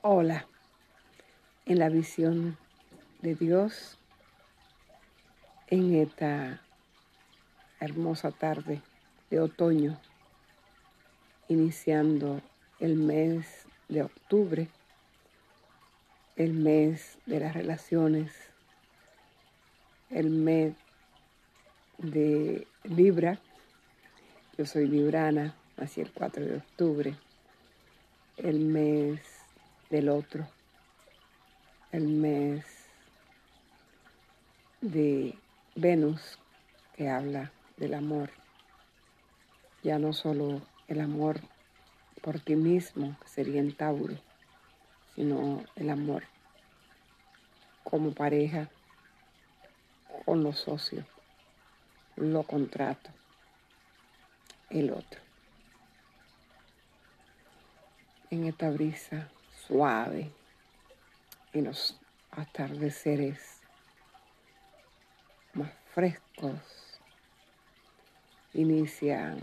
Hola, en la visión de Dios en esta hermosa tarde de otoño, iniciando el mes de octubre, el mes de las relaciones, el mes de Libra. Yo soy librana, nací el 4 de octubre, el mes del otro, el mes de Venus que habla del amor, ya no solo el amor por ti mismo, que sería en Tauro, sino el amor como pareja, con los socios, lo contrato, el otro. En esta brisa suave y los atardeceres más frescos inician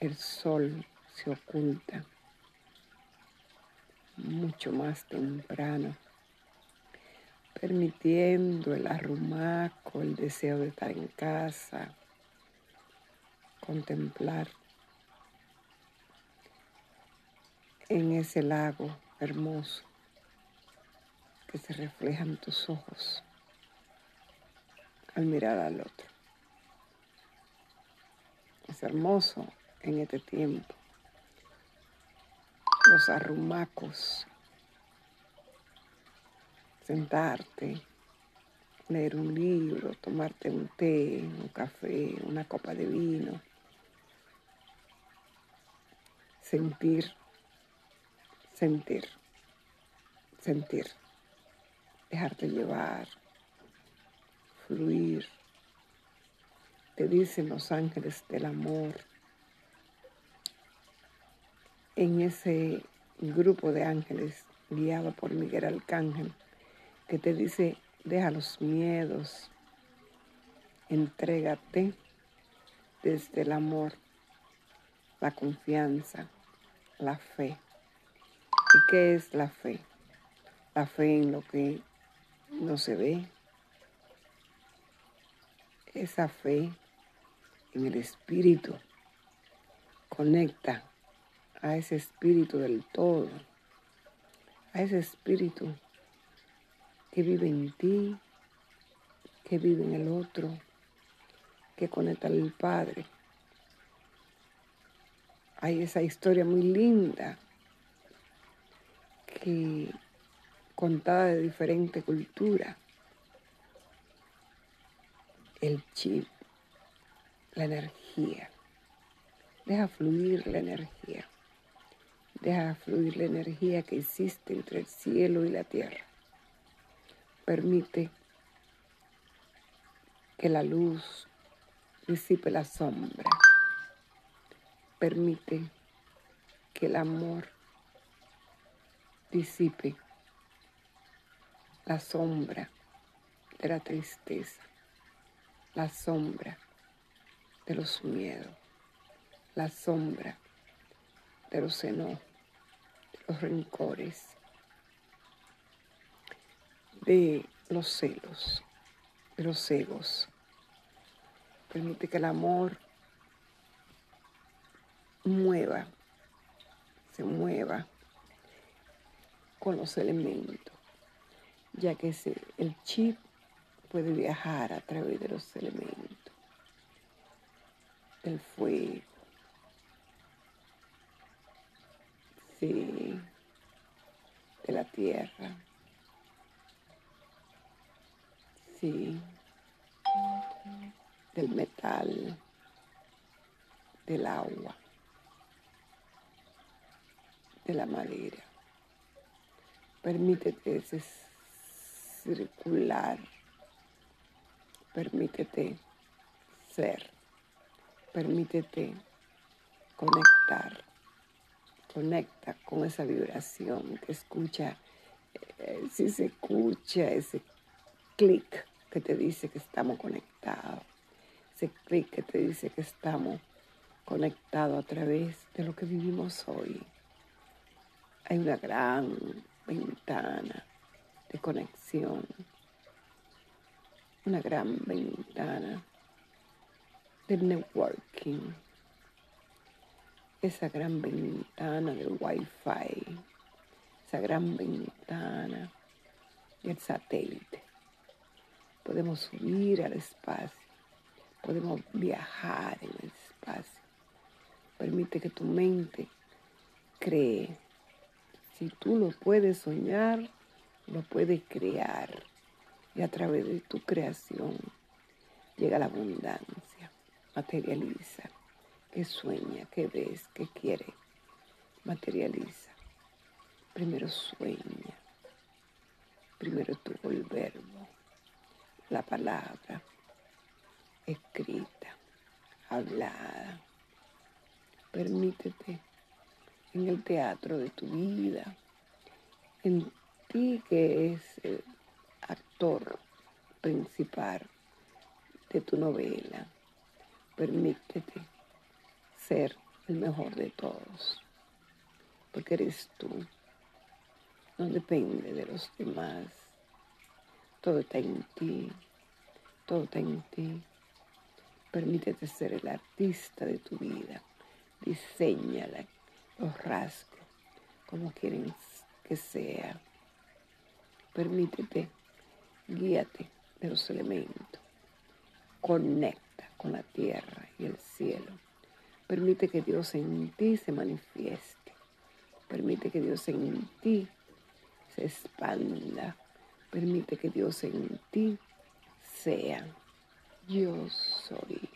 el sol se oculta mucho más temprano, permitiendo el arrumaco, el deseo de estar en casa, contemplar en ese lago hermoso que se refleja en tus ojos al mirar al otro. Es hermoso en este tiempo los arrumacos, sentarte, leer un libro, tomarte un té, un café, una copa de vino, sentir, sentir, sentir, dejarte llevar, fluir. Te dicen los ángeles del amor en ese grupo de ángeles guiado por Miguel Arcángel, que te dice, deja los miedos, entrégate desde el amor, la confianza, la fe. ¿Y qué es la fe? La fe en lo que no se ve. Esa fe en el espíritu conecta a ese espíritu del todo, a ese espíritu que vive en ti, que vive en el otro, que conecta al Padre. Hay esa historia muy linda que contada de diferente cultura. El chip, la energía. Deja fluir la energía. Deja fluir la energía que existe entre el cielo y la tierra. Permite que la luz disipe la sombra. Permite que el amor disipe la sombra de la tristeza, la sombra de los miedos, la sombra de los enojos los rencores, de los celos, de los egos. Permite que el amor mueva, se mueva con los elementos, ya que el chip puede viajar a través de los elementos, el fuego, de la tierra. Sí, del metal, del agua, de la madera. Permítete circular, permítete ser, permítete conectar. Conecta con esa vibración, que escucha, eh, si se escucha ese clic que te dice que estamos conectados, ese clic que te dice que estamos conectados a través de lo que vivimos hoy. Hay una gran ventana de conexión, una gran ventana de networking, esa gran ventana del wifi, esa gran ventana del satélite. Podemos subir al espacio, podemos viajar en el espacio. Permite que tu mente cree. Si tú lo puedes soñar, lo puedes crear. Y a través de tu creación llega la abundancia. Materializa. ¿Qué sueña? ¿Qué ves? ¿Qué quiere? Materializa. Primero sueña. Primero tuvo el verbo, la palabra escrita, hablada. Permítete en el teatro de tu vida, en ti que es el actor principal de tu novela. Permítete ser el mejor de todos, porque eres tú. No depende de los demás. Todo está en ti. Todo está en ti. Permítete ser el artista de tu vida. Diseñala los rasgos como quieren que sea. Permítete, guíate de los elementos. Conecta con la tierra y el cielo. Permite que Dios en ti se manifieste. Permite que Dios en ti se expanda. Permite que Dios en ti sea. Yo soy.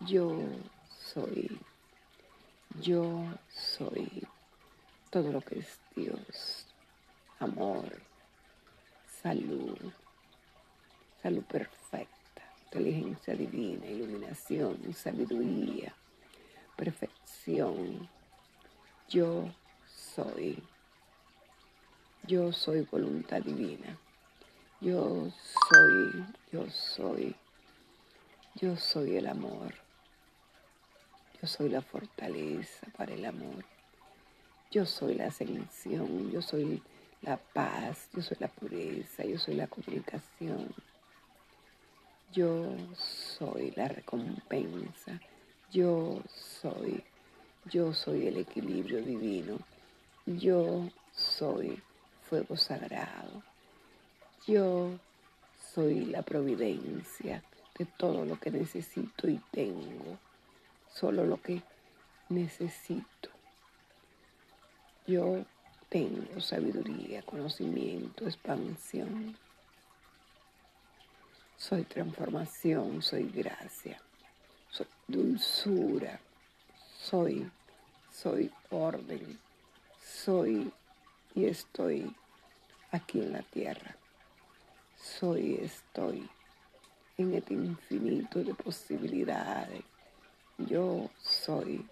Yo soy. Yo soy todo lo que es Dios. Amor, salud, salud perfecta, inteligencia divina, iluminación, sabiduría, perfección. Yo soy. Yo soy voluntad divina. Yo soy, yo soy, yo soy el amor. Yo soy la fortaleza para el amor. Yo soy la ascensión, yo soy la paz, yo soy la pureza, yo soy la comunicación. Yo soy la recompensa. Yo soy, yo soy el equilibrio divino. Yo soy fuego sagrado. Yo soy la providencia de todo lo que necesito y tengo solo lo que necesito. Yo tengo sabiduría, conocimiento, expansión. Soy transformación, soy gracia, soy dulzura, soy, soy orden, soy y estoy aquí en la tierra. Soy, estoy en este infinito de posibilidades yo soy.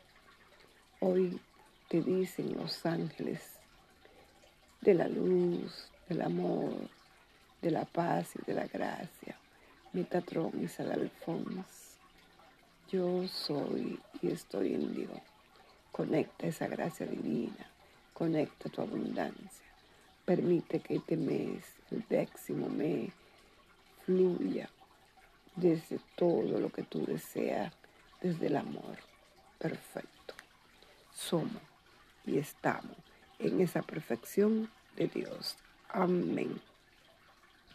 Hoy te dicen los ángeles de la luz, del amor, de la paz y de la gracia. Metatron y Alfonso. Yo soy y estoy en Dios. Conecta esa gracia divina. Conecta tu abundancia. Permite que este mes, el décimo mes, fluya desde todo lo que tú deseas desde el amor perfecto. Somos y estamos en esa perfección de Dios. Amén.